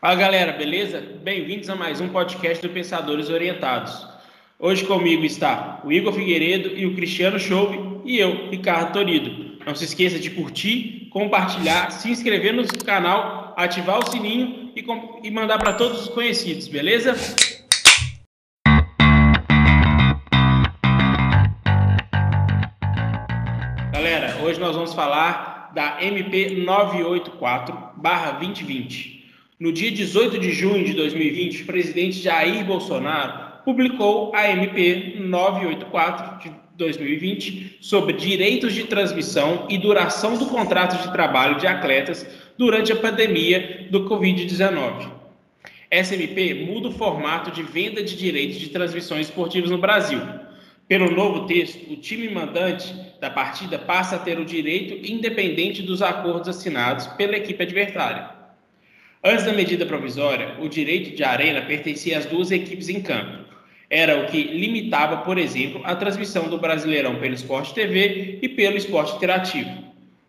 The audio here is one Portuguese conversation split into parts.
Fala galera, beleza? Bem-vindos a mais um podcast do Pensadores Orientados. Hoje comigo está o Igor Figueiredo e o Cristiano Chouve e eu, Ricardo Torido. Não se esqueça de curtir, compartilhar, se inscrever no canal, ativar o sininho e, e mandar para todos os conhecidos, beleza? Galera, hoje nós vamos falar da MP 984/2020. No dia 18 de junho de 2020, o presidente Jair Bolsonaro publicou a MP 984 de 2020 sobre direitos de transmissão e duração do contrato de trabalho de atletas durante a pandemia do Covid-19. Essa MP muda o formato de venda de direitos de transmissões esportivas no Brasil. Pelo novo texto, o time mandante da partida passa a ter o direito independente dos acordos assinados pela equipe adversária. Antes da medida provisória, o direito de arena pertencia às duas equipes em campo. Era o que limitava, por exemplo, a transmissão do Brasileirão pelo Esporte TV e pelo Esporte Interativo.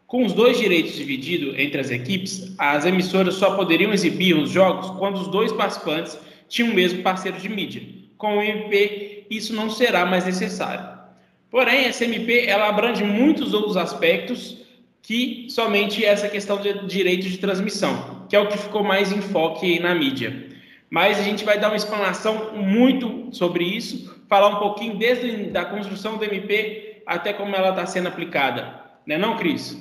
Com os dois direitos divididos entre as equipes, as emissoras só poderiam exibir os jogos quando os dois participantes tinham o mesmo parceiro de mídia. Com o MP, isso não será mais necessário. Porém, essa MP ela abrange muitos outros aspectos que somente essa questão de direito de transmissão que é o que ficou mais em foque na mídia. Mas a gente vai dar uma explanação muito sobre isso, falar um pouquinho desde a construção do MP até como ela está sendo aplicada. Não é não, Cris?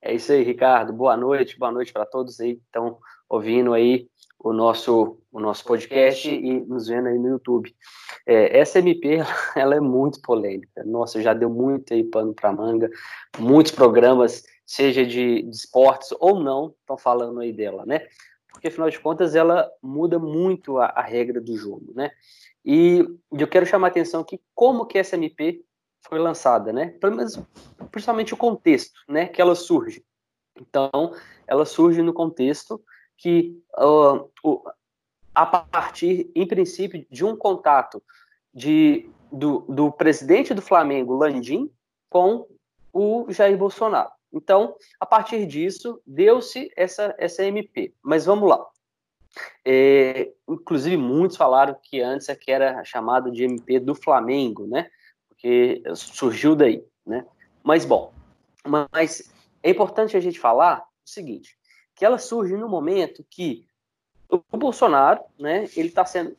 É isso aí, Ricardo. Boa noite, boa noite para todos aí que estão ouvindo aí o nosso, o nosso podcast e nos vendo aí no YouTube. É, essa MP, ela é muito polêmica. Nossa, já deu muito aí pano para manga, muitos programas seja de, de esportes ou não, estão falando aí dela, né? Porque, afinal de contas, ela muda muito a, a regra do jogo, né? E eu quero chamar a atenção aqui como que essa MP foi lançada, né? Pelo menos, principalmente o contexto, né? Que ela surge. Então, ela surge no contexto que, uh, a partir, em princípio, de um contato de, do, do presidente do Flamengo, Landim, com o Jair Bolsonaro. Então, a partir disso, deu-se essa, essa MP. Mas vamos lá. É, inclusive, muitos falaram que antes é que era chamado de MP do Flamengo, né? Porque surgiu daí, né? Mas, bom, mas é importante a gente falar o seguinte, que ela surge no momento que o Bolsonaro, né, ele está sendo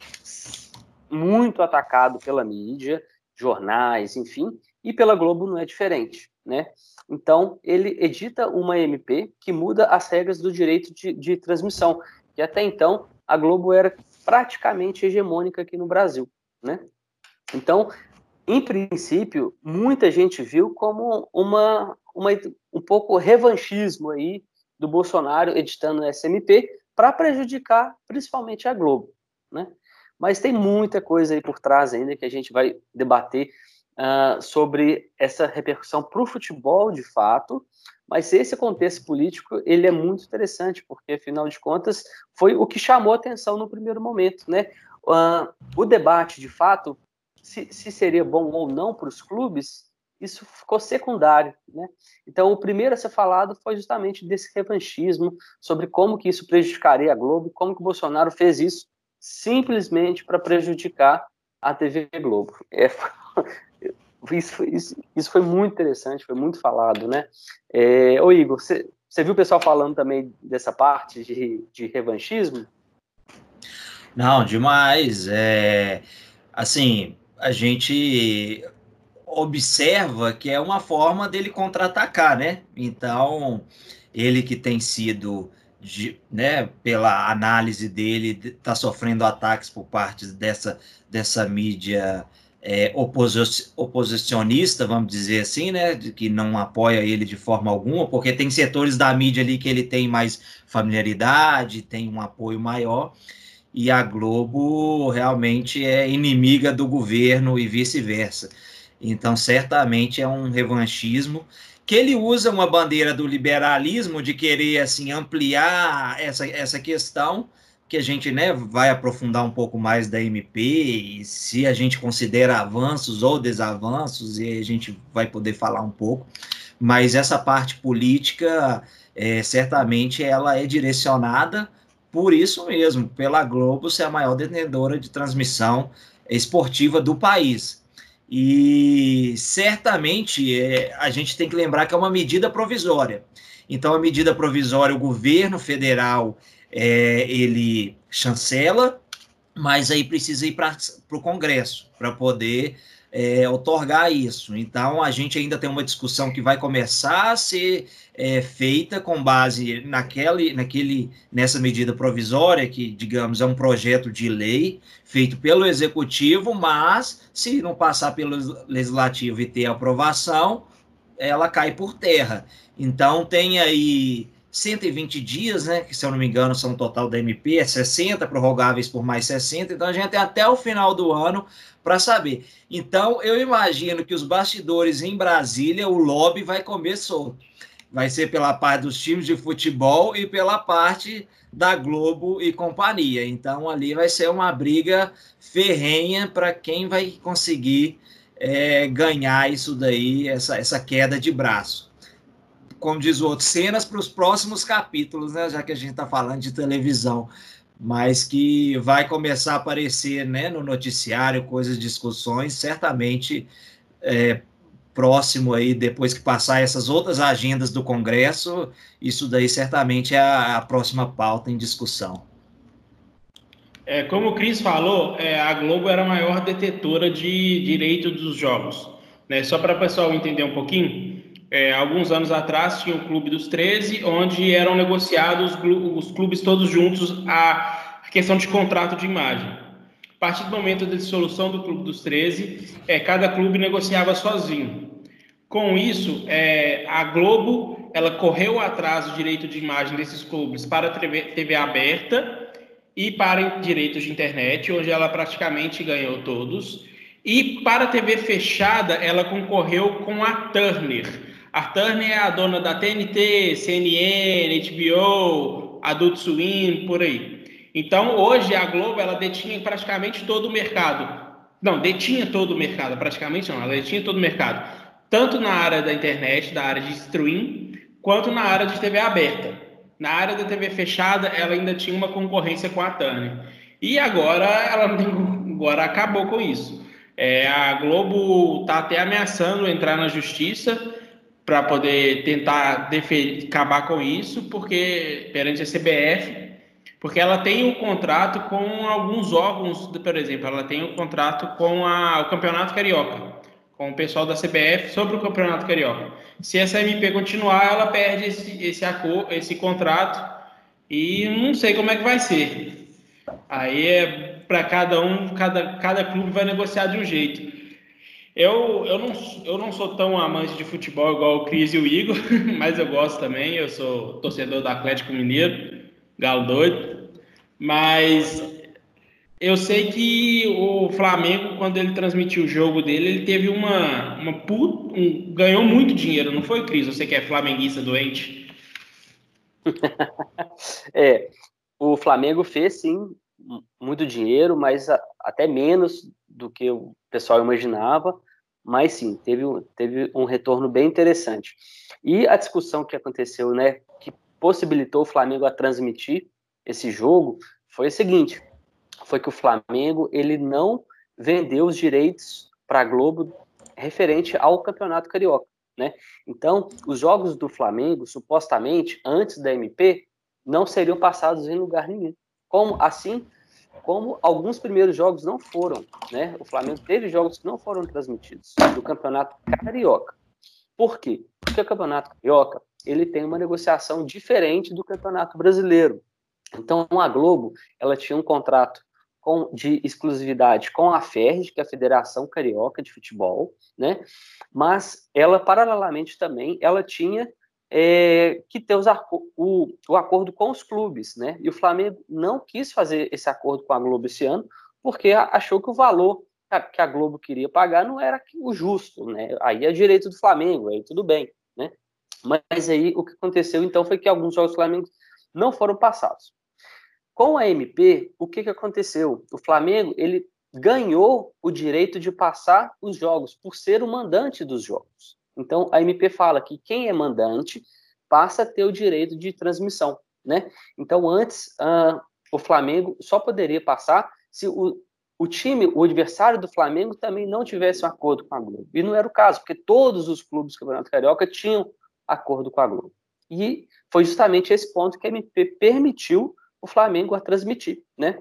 muito atacado pela mídia, jornais, enfim, e pela Globo não é diferente, né? Então, ele edita uma MP que muda as regras do direito de, de transmissão, que até então a Globo era praticamente hegemônica aqui no Brasil, né? Então, em princípio, muita gente viu como uma, uma um pouco revanchismo aí do Bolsonaro editando essa MP para prejudicar principalmente a Globo, né? Mas tem muita coisa aí por trás ainda que a gente vai debater uh, sobre essa repercussão para o futebol, de fato, mas esse contexto político ele é muito interessante, porque, afinal de contas, foi o que chamou atenção no primeiro momento. Né? Uh, o debate, de fato, se, se seria bom ou não para os clubes, isso ficou secundário, né? Então, o primeiro a ser falado foi justamente desse revanchismo, sobre como que isso prejudicaria a Globo, como que o Bolsonaro fez isso simplesmente para prejudicar a TV Globo. É, isso, isso, isso foi muito interessante, foi muito falado, né? É, ô Igor, você, viu o pessoal falando também dessa parte de, de revanchismo? Não, demais. É, assim, a gente observa que é uma forma dele contra-atacar, né? Então, ele que tem sido, de, né, pela análise dele, está sofrendo ataques por parte dessa, dessa mídia é, oposicionista, vamos dizer assim, né, que não apoia ele de forma alguma, porque tem setores da mídia ali que ele tem mais familiaridade, tem um apoio maior, e a Globo realmente é inimiga do governo e vice-versa. Então, certamente é um revanchismo que ele usa uma bandeira do liberalismo de querer assim ampliar essa, essa questão que a gente né, vai aprofundar um pouco mais da MP e se a gente considera avanços ou desavanços, e a gente vai poder falar um pouco. Mas essa parte política é, certamente ela é direcionada por isso mesmo, pela Globo ser a maior detentora de transmissão esportiva do país. E certamente é, a gente tem que lembrar que é uma medida provisória. Então, a medida provisória, o governo federal é, ele chancela, mas aí precisa ir para o Congresso para poder é, otorgar isso. Então, a gente ainda tem uma discussão que vai começar a ser é, feita com base naquele, naquele, nessa medida provisória, que, digamos, é um projeto de lei feito pelo Executivo, mas se não passar pelo Legislativo e ter aprovação, ela cai por terra. Então, tem aí 120 dias, né? Que se eu não me engano são um total da MP, é 60, prorrogáveis por mais 60. Então a gente tem até o final do ano para saber. Então eu imagino que os bastidores em Brasília, o lobby vai comer solto. Vai ser pela parte dos times de futebol e pela parte da Globo e companhia. Então ali vai ser uma briga ferrenha para quem vai conseguir é, ganhar isso daí, essa, essa queda de braço como diz o outro, cenas para os próximos capítulos, né? Já que a gente está falando de televisão, mas que vai começar a aparecer né, no noticiário, coisas, discussões, certamente é, próximo aí, depois que passar essas outras agendas do Congresso, isso daí certamente é a, a próxima pauta em discussão. É, como o Cris falou, é, a Globo era a maior detetora de direito dos jogos. Né? Só para o pessoal entender um pouquinho, é, alguns anos atrás tinha o Clube dos 13, onde eram negociados os clubes todos juntos a questão de contrato de imagem. A partir do momento da dissolução do Clube dos 13, é, cada clube negociava sozinho. Com isso, é, a Globo ela correu atrás do direito de imagem desses clubes para a TV, TV aberta e para direitos de internet, onde ela praticamente ganhou todos. E para a TV fechada, ela concorreu com a Turner, a Turner é a dona da TNT, CNN, HBO, Adult Swim, por aí. Então, hoje a Globo ela detinha praticamente todo o mercado. Não, detinha todo o mercado, praticamente não, ela detinha todo o mercado. Tanto na área da internet, da área de stream, quanto na área de TV aberta. Na área da TV fechada, ela ainda tinha uma concorrência com a Turner. E agora ela agora acabou com isso. É, a Globo está até ameaçando entrar na justiça para poder tentar acabar com isso, porque perante a CBF, porque ela tem um contrato com alguns órgãos, por exemplo, ela tem um contrato com a, o Campeonato Carioca, com o pessoal da CBF sobre o Campeonato Carioca. Se essa MP continuar, ela perde esse, esse, esse contrato e não sei como é que vai ser. Aí é para cada um, cada, cada clube vai negociar de um jeito. Eu, eu, não, eu não sou tão amante de futebol igual o Cris e o Igor, mas eu gosto também. Eu sou torcedor do Atlético Mineiro, galo doido. Mas eu sei que o Flamengo, quando ele transmitiu o jogo dele, ele teve uma. uma put... um... ganhou muito dinheiro, não foi, Cris? Você que é flamenguista doente. é, o Flamengo fez sim muito dinheiro, mas até menos do que o pessoal imaginava, mas sim, teve, teve um retorno bem interessante. E a discussão que aconteceu, né, que possibilitou o Flamengo a transmitir esse jogo, foi a seguinte, foi que o Flamengo, ele não vendeu os direitos para a Globo referente ao Campeonato Carioca, né? Então, os jogos do Flamengo, supostamente, antes da MP, não seriam passados em lugar nenhum. Como assim como alguns primeiros jogos não foram, né? O Flamengo teve jogos que não foram transmitidos do Campeonato Carioca. Por quê? Porque o Campeonato Carioca, ele tem uma negociação diferente do Campeonato Brasileiro. Então, a Globo, ela tinha um contrato com, de exclusividade com a FERJ, que é a Federação Carioca de Futebol, né? Mas ela, paralelamente também, ela tinha é, que ter o, o, acordo com os clubes, né? E o Flamengo não quis fazer esse acordo com a Globo esse ano, porque achou que o valor que a Globo queria pagar não era o justo, né? Aí é direito do Flamengo, aí tudo bem, né? Mas aí o que aconteceu então foi que alguns jogos do Flamengo não foram passados. Com a MP, o que, que aconteceu? O Flamengo ele ganhou o direito de passar os jogos por ser o mandante dos jogos. Então, a MP fala que quem é mandante passa a ter o direito de transmissão, né? Então, antes, uh, o Flamengo só poderia passar se o, o time, o adversário do Flamengo também não tivesse um acordo com a Globo. E não era o caso, porque todos os clubes do Campeonato Carioca tinham acordo com a Globo. E foi justamente esse ponto que a MP permitiu o Flamengo a transmitir, né?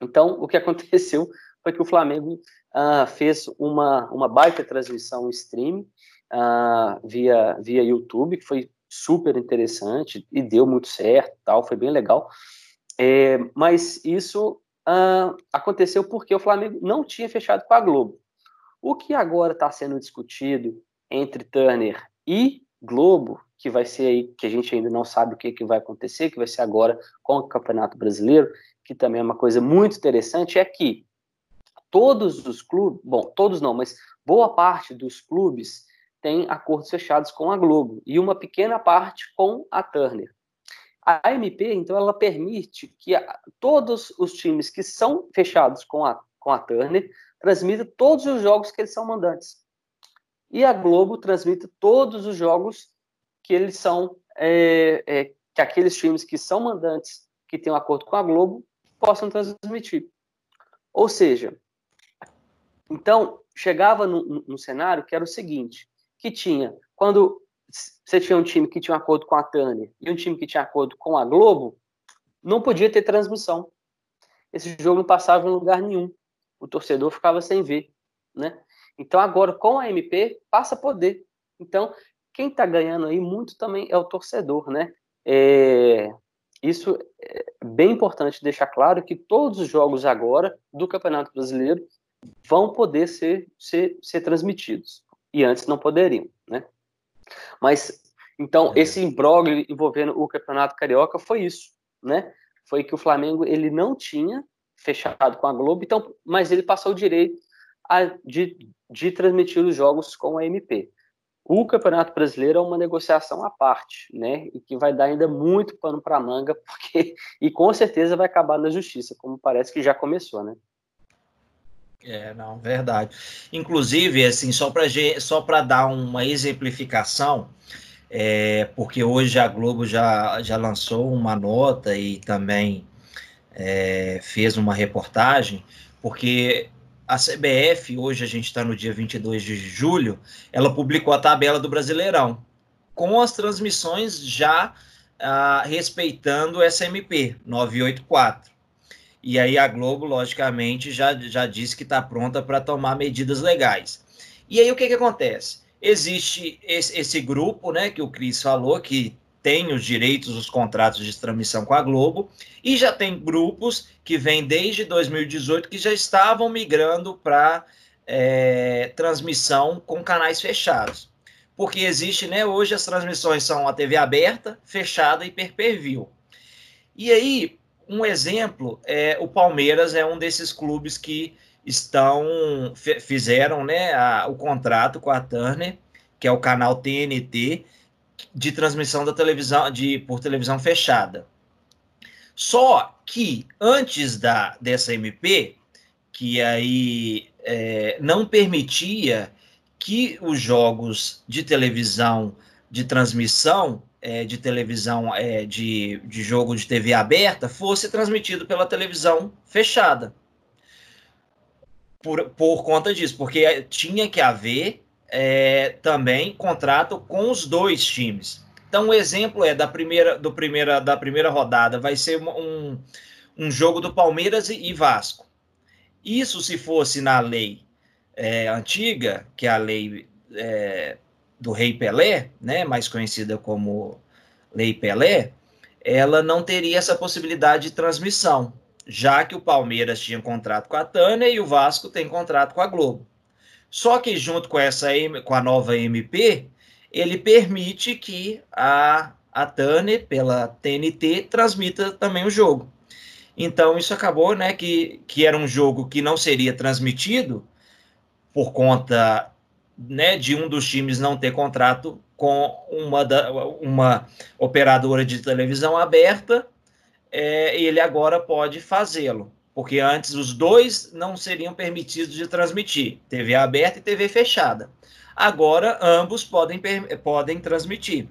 Então, o que aconteceu foi que o Flamengo uh, fez uma, uma baita transmissão stream uh, via, via YouTube, que foi super interessante e deu muito certo, tal, foi bem legal. É, mas isso uh, aconteceu porque o Flamengo não tinha fechado com a Globo. O que agora está sendo discutido entre Turner e Globo, que vai ser aí, que a gente ainda não sabe o que, que vai acontecer, que vai ser agora com o Campeonato Brasileiro, que também é uma coisa muito interessante, é que todos os clubes, bom, todos não, mas boa parte dos clubes tem acordos fechados com a Globo e uma pequena parte com a Turner. A MP, então, ela permite que a, todos os times que são fechados com a, com a Turner transmitam todos os jogos que eles são mandantes. E a Globo transmite todos os jogos que eles são, é, é, que aqueles times que são mandantes, que têm um acordo com a Globo, possam transmitir. Ou seja, então, chegava no cenário que era o seguinte, que tinha, quando você tinha um time que tinha um acordo com a Turner e um time que tinha acordo com a Globo, não podia ter transmissão. Esse jogo não passava em lugar nenhum. O torcedor ficava sem ver, né? Então agora com a MP passa a poder. Então quem está ganhando aí muito também é o torcedor, né? É, isso é bem importante deixar claro que todos os jogos agora do Campeonato Brasileiro vão poder ser, ser, ser transmitidos. E antes não poderiam, né? Mas, então, é. esse imbróglio envolvendo o Campeonato Carioca foi isso, né? Foi que o Flamengo, ele não tinha fechado com a Globo, então, mas ele passou o direito a, de, de transmitir os jogos com a MP. O Campeonato Brasileiro é uma negociação à parte, né? E que vai dar ainda muito pano para manga, porque e com certeza vai acabar na justiça, como parece que já começou, né? É, não, verdade. Inclusive, assim, só para só dar uma exemplificação, é, porque hoje a Globo já, já lançou uma nota e também é, fez uma reportagem, porque a CBF, hoje a gente está no dia 22 de julho, ela publicou a tabela do Brasileirão, com as transmissões já ah, respeitando o SMP 984. E aí a Globo, logicamente, já, já disse que está pronta para tomar medidas legais. E aí o que, que acontece? Existe esse, esse grupo, né, que o Cris falou, que tem os direitos, os contratos de transmissão com a Globo, e já tem grupos que vêm desde 2018 que já estavam migrando para é, transmissão com canais fechados. Porque existe, né? Hoje as transmissões são a TV aberta, fechada e per, -per view. E aí, um exemplo é o Palmeiras é um desses clubes que estão fizeram né, a, o contrato com a Turner, que é o canal TNT de transmissão da televisão de por televisão fechada. Só que antes da dessa MP, que aí é, não permitia que os jogos de televisão de transmissão é, de televisão é, de, de jogo de TV aberta fosse transmitido pela televisão fechada. Por, por conta disso, porque tinha que haver é, também contrato com os dois times. Então, o exemplo é da primeira, do primeira, da primeira rodada, vai ser um, um jogo do Palmeiras e, Vasco. Isso se fosse na lei é, antiga, que é a lei é, do Rei Pelé, né, mais conhecida como Lei Pelé, ela não teria essa possibilidade de transmissão, já que o Palmeiras tinha contrato com a Tânia e o Vasco tem contrato com a Globo. Só que junto com essa com a nova MP, ele permite que a a Tânia, pela TNT, transmita também o jogo. Então isso acabou, né, que, que era um jogo que não seria transmitido por conta né, de um dos times não ter contrato com uma, da, uma operadora de televisão aberta, é, ele agora pode fazê-lo, porque antes os dois não seriam permitidos de transmitir, TV aberta e TV fechada. Agora ambos podem, podem transmitir.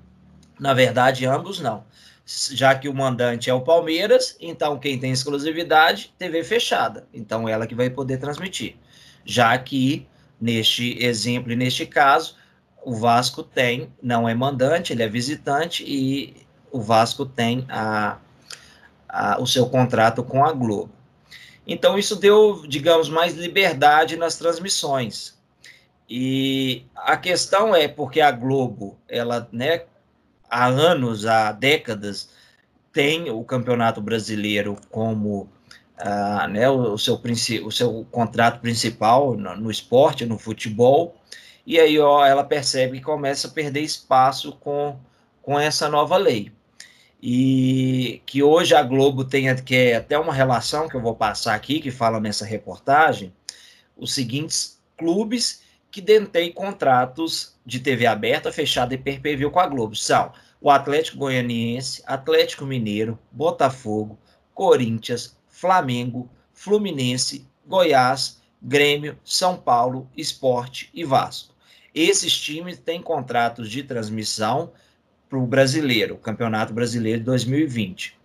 Na verdade, ambos não. Já que o mandante é o Palmeiras, então quem tem exclusividade, TV fechada. Então ela que vai poder transmitir. Já que neste exemplo e neste caso, o Vasco tem, não é mandante, ele é visitante e o Vasco tem a, a, o seu contrato com a Globo. Então isso deu, digamos, mais liberdade nas transmissões. E a questão é porque a Globo, ela, né, há anos, há décadas, tem o Campeonato Brasileiro como né, o, seu, o seu contrato principal no, no, esporte, no futebol, e aí ó, ela percebe que começa a perder espaço com, com essa nova lei. E que hoje a Globo tem que é até uma relação que eu vou passar aqui, que fala nessa reportagem, os seguintes clubes que detêm contratos de TV aberta, fechada e perpévio com a Globo. São o Atlético Goianiense, Atlético Mineiro, Botafogo, Corinthians, Flamengo, Fluminense, Goiás, Grêmio, São Paulo, Esporte e Vasco. Esses times têm contratos de transmissão para o brasileiro, o Campeonato Brasileiro de 2020.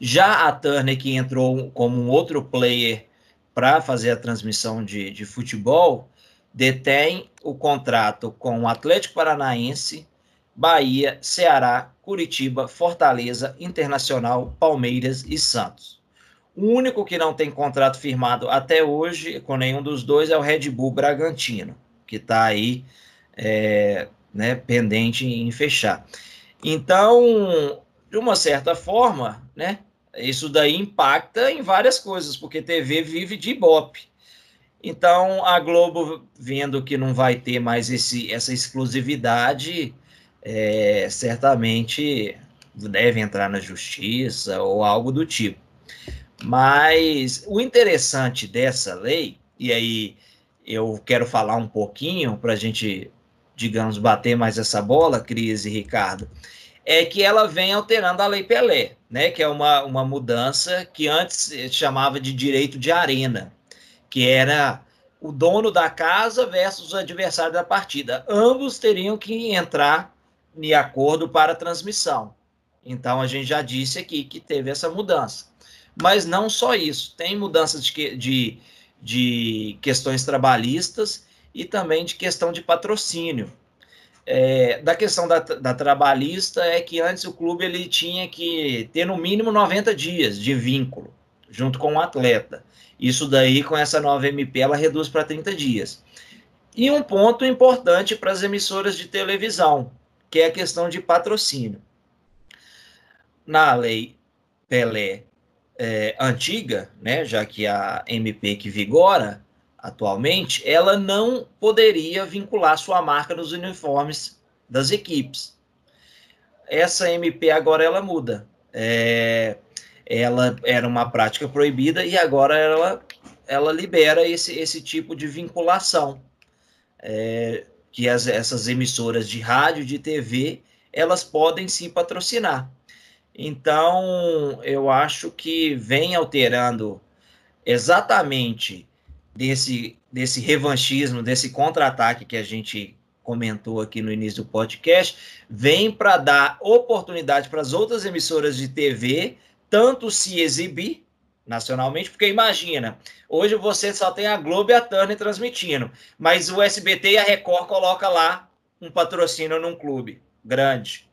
Já a Turner, que entrou como um outro player para fazer a transmissão de, de futebol, detém o contrato com o Atlético Paranaense, Bahia, Ceará, Curitiba, Fortaleza, Internacional, Palmeiras e Santos. O único que não tem contrato firmado até hoje com nenhum dos dois é o Red Bull Bragantino, que está aí é, né, pendente em fechar. Então, de uma certa forma, né, isso daí impacta em várias coisas, porque TV vive de ibope. Então, a Globo, vendo que não vai ter mais esse, essa exclusividade, é, certamente deve entrar na justiça ou algo do tipo. Mas o interessante dessa lei, e aí eu quero falar um pouquinho para a gente, digamos, bater mais essa bola, Cris e Ricardo, é que ela vem alterando a Lei Pelé, né, que é uma, uma mudança que antes chamava de direito de arena que era o dono da casa versus o adversário da partida. Ambos teriam que entrar em acordo para a transmissão. Então a gente já disse aqui que teve essa mudança. Mas não só isso, tem mudanças de, de, de questões trabalhistas e também de questão de patrocínio. É, da questão da, da, trabalhista é que antes o clube ele tinha que ter no mínimo 90 dias de vínculo junto com o atleta. Isso daí, com essa nova MP, ela reduz para 30 dias. E um ponto importante para as emissoras de televisão, que é a questão de patrocínio. Na lei Pelé é, antiga, né, já que a MP que vigora atualmente, ela não poderia vincular sua marca nos uniformes das equipes. Essa MP agora ela muda. É, ela era uma prática proibida e agora ela, ela libera esse, esse tipo de vinculação. É, que as, essas emissoras de rádio, de TV, elas podem sim patrocinar. Então, eu acho que vem alterando exatamente desse, desse revanchismo, desse contra-ataque que a gente comentou aqui no início do podcast, vem para dar oportunidade para as outras emissoras de TV tanto se exibir nacionalmente, porque imagina, hoje você só tem a Globo e a Turner transmitindo, mas o SBT e a Record coloca lá um patrocínio num clube grande.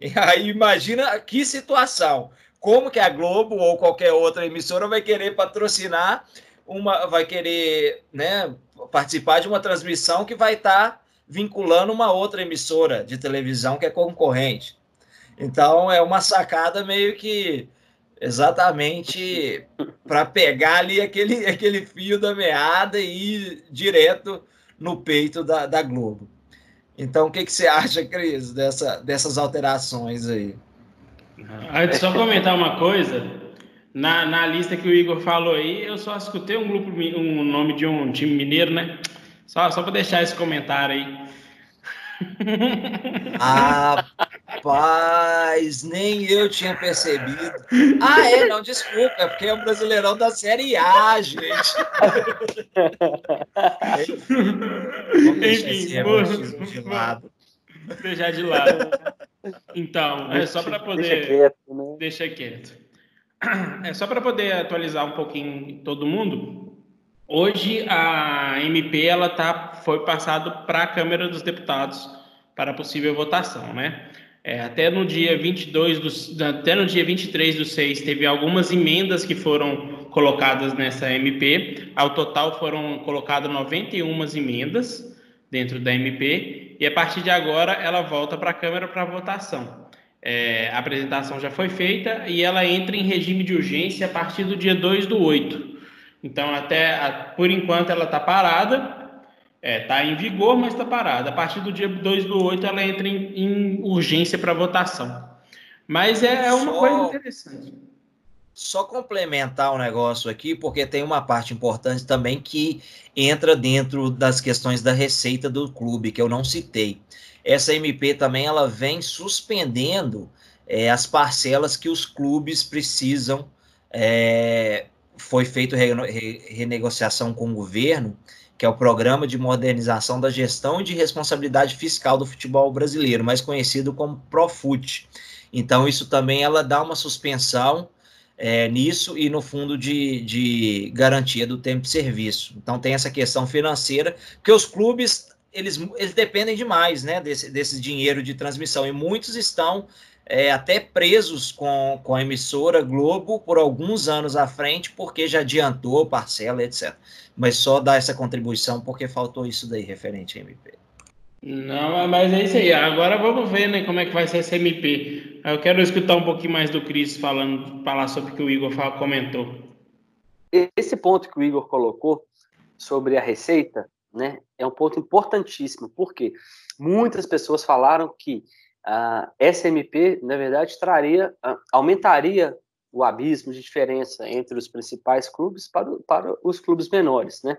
E aí imagina que situação. Como que a Globo ou qualquer outra emissora vai querer patrocinar uma, vai querer, né, participar de uma transmissão que vai estar tá vinculando uma outra emissora de televisão que é concorrente. Então é uma sacada meio que Exatamente para pegar ali aquele, aquele fio da meada e ir direto no peito da, da Globo. Então, o que, que você acha, Cris, dessa, dessas alterações aí? Antes, só comentar uma coisa. Na, na lista que o Igor falou aí, eu só escutei um grupo, um nome de um time mineiro, né? Só, só para deixar esse comentário aí. Rapaz, nem eu tinha percebido. Ah, é, não, desculpa, é porque é o Brasileirão da Série A, gente. Enfim, de lado. deixar de lado. Então, é só para poder. Deixa quieto, né? Deixa quieto. É só para poder atualizar um pouquinho todo mundo. Hoje a MP ela tá foi passado para a Câmara dos Deputados para possível votação, né? É, até no dia 22 do, até no dia 23 do 6 teve algumas emendas que foram colocadas nessa MP. Ao total foram colocadas 91 emendas dentro da MP e a partir de agora ela volta para a Câmara para votação. É, a apresentação já foi feita e ela entra em regime de urgência a partir do dia 2 do 8. Então, até a, por enquanto, ela está parada, está é, em vigor, mas está parada. A partir do dia 2 do 8, ela entra em, em urgência para votação. Mas é, é uma Só... coisa interessante. Só complementar o um negócio aqui, porque tem uma parte importante também que entra dentro das questões da receita do clube, que eu não citei essa MP também ela vem suspendendo é, as parcelas que os clubes precisam. É, foi feita re, re, renegociação com o governo, que é o Programa de Modernização da Gestão e de Responsabilidade Fiscal do Futebol Brasileiro, mais conhecido como Profut. Então, isso também ela dá uma suspensão é, nisso e no fundo de, de garantia do tempo de serviço. Então, tem essa questão financeira, que os clubes eles, eles dependem demais né, desse, desse dinheiro de transmissão e muitos estão é, até presos com, com a emissora Globo por alguns anos à frente, porque já adiantou parcela, etc. Mas só dá essa contribuição porque faltou isso daí referente à MP. Não, mas é isso aí. Agora vamos ver né, como é que vai ser essa MP. Eu quero escutar um pouquinho mais do Cris falando, falar sobre o que o Igor comentou. Esse ponto que o Igor colocou sobre a receita, né, é um ponto importantíssimo, porque muitas pessoas falaram que a SMP, na verdade, traria, aumentaria o abismo de diferença entre os principais clubes para, para os clubes menores, né?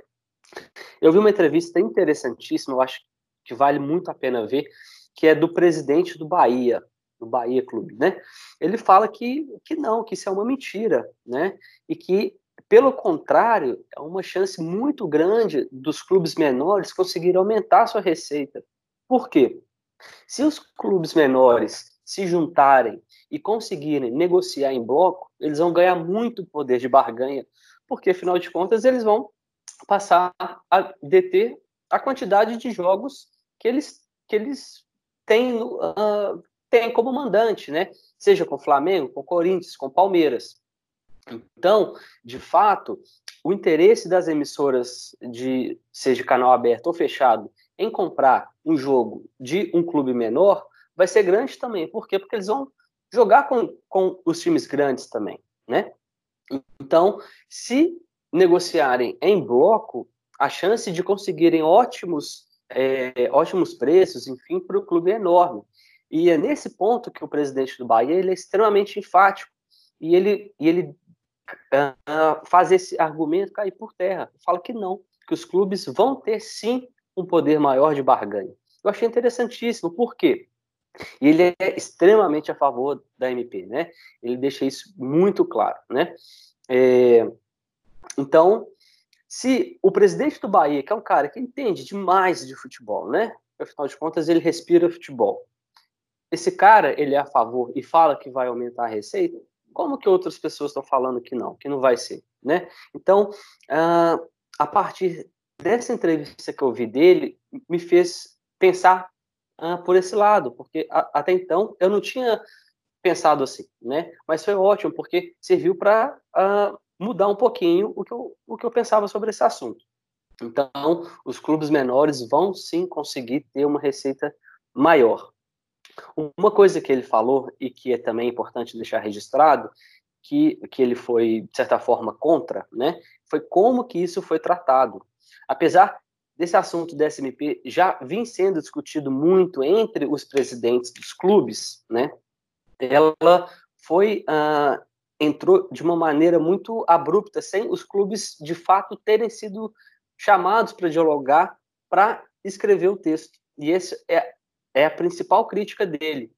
Eu vi uma entrevista interessantíssima, eu acho que vale muito a pena ver, que é do presidente do Bahia, do Bahia Clube, né? Ele fala que, que não, que isso é uma mentira, né? E que pelo contrário, é uma chance muito grande dos clubes menores conseguirem aumentar sua receita. Por quê? Se os clubes menores se juntarem e conseguirem negociar em bloco, eles vão ganhar muito poder de barganha, porque afinal de contas eles vão passar a deter a quantidade de jogos que eles, que eles têm, uh, têm como mandante, né? Seja com Flamengo, com Corinthians, com Palmeiras. Então, de fato, o interesse das emissoras de seja canal aberto ou fechado em comprar um jogo de um clube menor vai ser grande também. Por quê? Porque eles vão jogar com, com os times grandes também, né? Então, se negociarem em bloco, a chance de conseguirem ótimos, é, ótimos preços, enfim, para o clube é enorme. E é nesse ponto que o presidente do Bahia ele é extremamente enfático e ele, e ele uh, faz esse argumento cair por terra. Fala que não, que os clubes vão ter sim um poder maior de barganha. Eu achei interessantíssimo, por quê? Ele é extremamente a favor da MP, né? Ele deixa isso muito claro, né? É, então, se o presidente do Bahia, que é um cara que entende demais de futebol, né? Afinal de contas, ele respira futebol. Esse cara, ele é a favor e fala que vai aumentar a receita, como que outras pessoas estão falando que não, que não vai ser, né? Então, uh, a partir dessa entrevista que eu vi dele, me fez pensar uh, por esse lado, porque a, até então eu não tinha pensado assim, né? Mas foi ótimo, porque serviu para ah, mudar um pouquinho o que, eu, o que eu pensava sobre esse assunto. Então, os clubes menores vão sim conseguir ter uma receita maior. Uma coisa que ele falou e que é também importante deixar registrado, que, que ele foi, de certa forma, contra, né, foi como que isso foi tratado. Apesar desse assunto do SMP já vir sendo discutido muito entre os presidentes dos clubes, né, ela foi uh, entrou de uma maneira muito abrupta, sem os clubes de fato terem sido chamados para dialogar, para escrever o texto. E esse é é a principal crítica dele.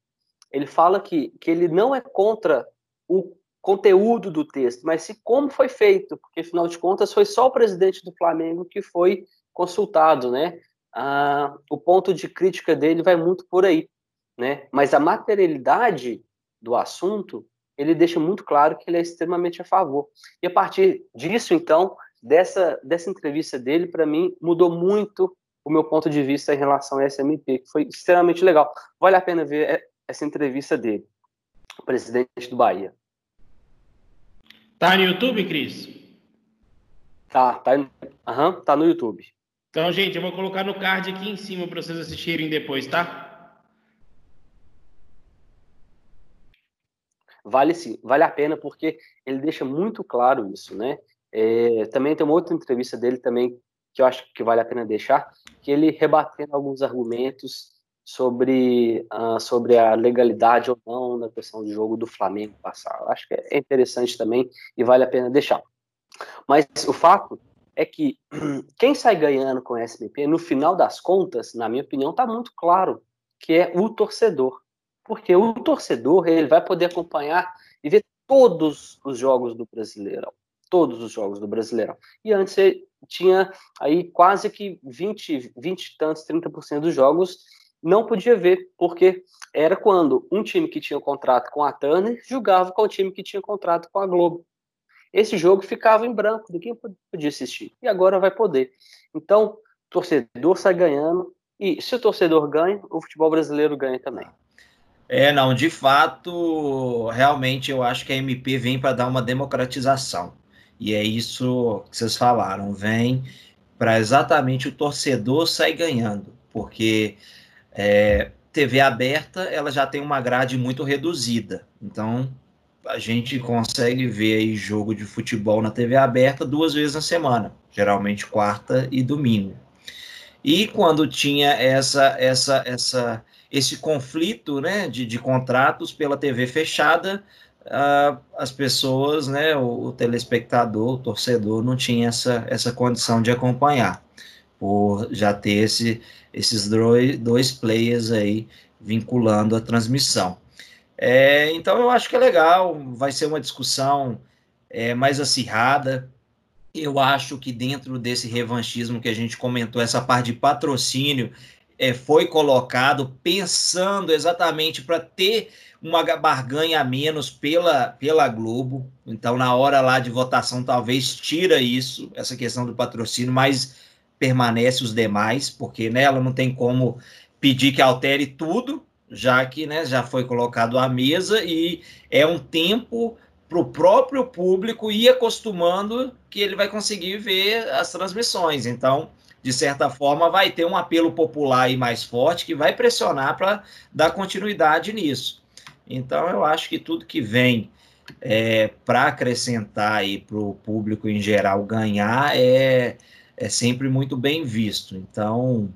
Ele fala que, que ele não é contra o conteúdo do texto, mas se como foi feito, porque afinal de contas foi só o presidente do Flamengo que foi consultado, né? ah, o ponto de crítica dele vai muito por aí, né? Mas a materialidade do assunto, ele deixa muito claro que ele é extremamente a favor. E a partir disso, então, dessa, dessa entrevista dele, para mim, mudou muito o meu ponto de vista em relação a SMP, que foi extremamente legal. Vale a pena ver essa entrevista dele, o presidente do Bahia. Tá no YouTube, Cris? Tá, tá, uhum, tá no YouTube. Então, gente, eu vou colocar no card aqui em cima para vocês assistirem depois, tá? Vale sim, vale a pena porque ele deixa muito claro isso, né? É, também tem uma outra entrevista dele também que eu acho que vale a pena deixar, que ele rebatendo alguns argumentos sobre, uh, sobre a legalidade ou não na questão do jogo do Flamengo passar. Eu acho que é interessante também e vale a pena deixar. Mas o fato é que quem sai ganhando com o SBP, no final das contas, na minha opinião, está muito claro que é o torcedor. Porque o torcedor ele vai poder acompanhar e ver todos os jogos do Brasileirão. Todos os jogos do Brasileirão. E antes tinha aí quase que 20, 20 e tantos, 30% dos jogos não podia ver, porque era quando um time que tinha contrato com a Turner jogava com o time que tinha contrato com a Globo esse jogo ficava em branco, ninguém podia assistir. E agora vai poder. Então, o torcedor sai ganhando, e se o torcedor ganha, o futebol brasileiro ganha também. É, não, de fato, realmente eu acho que a MP vem para dar uma democratização. E é isso que vocês falaram, vem para exatamente o torcedor sair ganhando, porque é, TV aberta ela já tem uma grade muito reduzida. Então, a gente consegue ver aí jogo de futebol na TV aberta duas vezes na semana, geralmente quarta e domingo. E quando tinha essa, essa, essa, esse conflito né, de, de contratos pela TV fechada, uh, as pessoas, né, o, o, telespectador, o torcedor, não tinha essa, essa condição de acompanhar, por já ter esse, esses dois, players aí vinculando a transmissão. É, então eu acho que é legal, vai ser uma discussão é, mais acirrada. Eu acho que dentro desse revanchismo que a gente comentou, essa parte de patrocínio é, foi colocado pensando exatamente para ter uma barganha a menos pela, pela Globo. Então, na hora lá de votação, talvez tira isso, essa questão do patrocínio, mas permanece os demais, porque nela né, não tem como pedir que altere tudo, já que né, já foi colocado à mesa e é um tempo para o próprio público ir acostumando que ele vai conseguir ver as transmissões. Então, de certa forma, vai ter um apelo popular e mais forte que vai pressionar para dar continuidade nisso. Então, eu acho que tudo que vem é, para acrescentar para o público em geral ganhar é, é sempre muito bem visto. Então,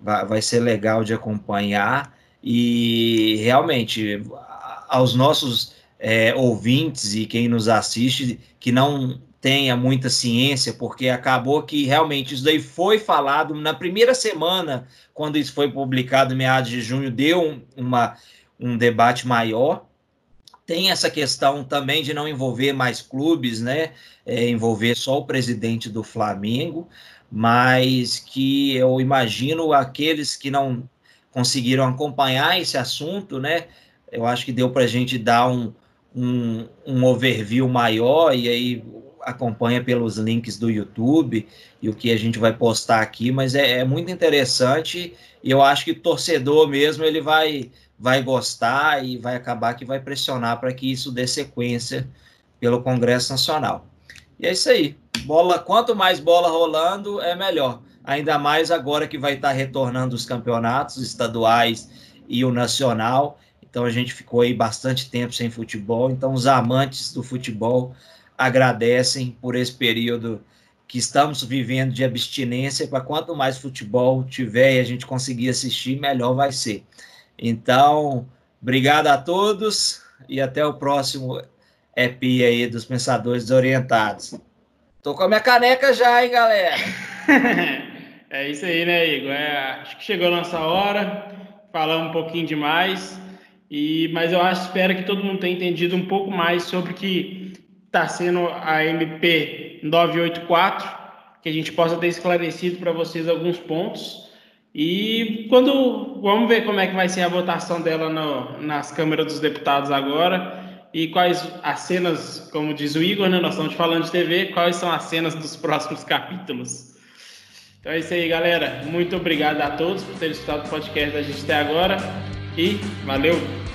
vai, vai ser legal de acompanhar. E realmente, aos nossos é, ouvintes e quem nos assiste que não tenha muita ciência, porque acabou que realmente isso daí foi falado na primeira semana, quando isso foi publicado, meados de junho, deu uma, um debate maior. Tem essa questão também de não envolver mais clubes, né? É, envolver só o presidente do Flamengo, mas que eu imagino aqueles que não conseguiram acompanhar esse assunto, né? Eu acho que deu para a gente dar um, um, um overview maior e aí acompanha pelos links do YouTube e o que a gente vai postar aqui, mas é, é muito interessante e eu acho que torcedor mesmo ele vai vai gostar e vai acabar que vai pressionar para que isso dê sequência pelo Congresso Nacional. E é isso aí. Bola, quanto mais bola rolando, é melhor ainda mais agora que vai estar retornando os campeonatos estaduais e o nacional. Então a gente ficou aí bastante tempo sem futebol. Então os amantes do futebol agradecem por esse período que estamos vivendo de abstinência. Para quanto mais futebol tiver e a gente conseguir assistir, melhor vai ser. Então, obrigado a todos e até o próximo EP aí dos Pensadores Desorientados. Tô com a minha caneca já, hein, galera? É isso aí, né, Igor? É, acho que chegou a nossa hora, falamos um pouquinho demais, e, mas eu acho, espero que todo mundo tenha entendido um pouco mais sobre o que está sendo a MP 984, que a gente possa ter esclarecido para vocês alguns pontos. E quando vamos ver como é que vai ser a votação dela no, nas câmeras dos deputados agora e quais as cenas, como diz o Igor, né, nós estamos falando de TV, quais são as cenas dos próximos capítulos. Então é isso aí, galera. Muito obrigado a todos por terem escutado o podcast da gente até agora e valeu!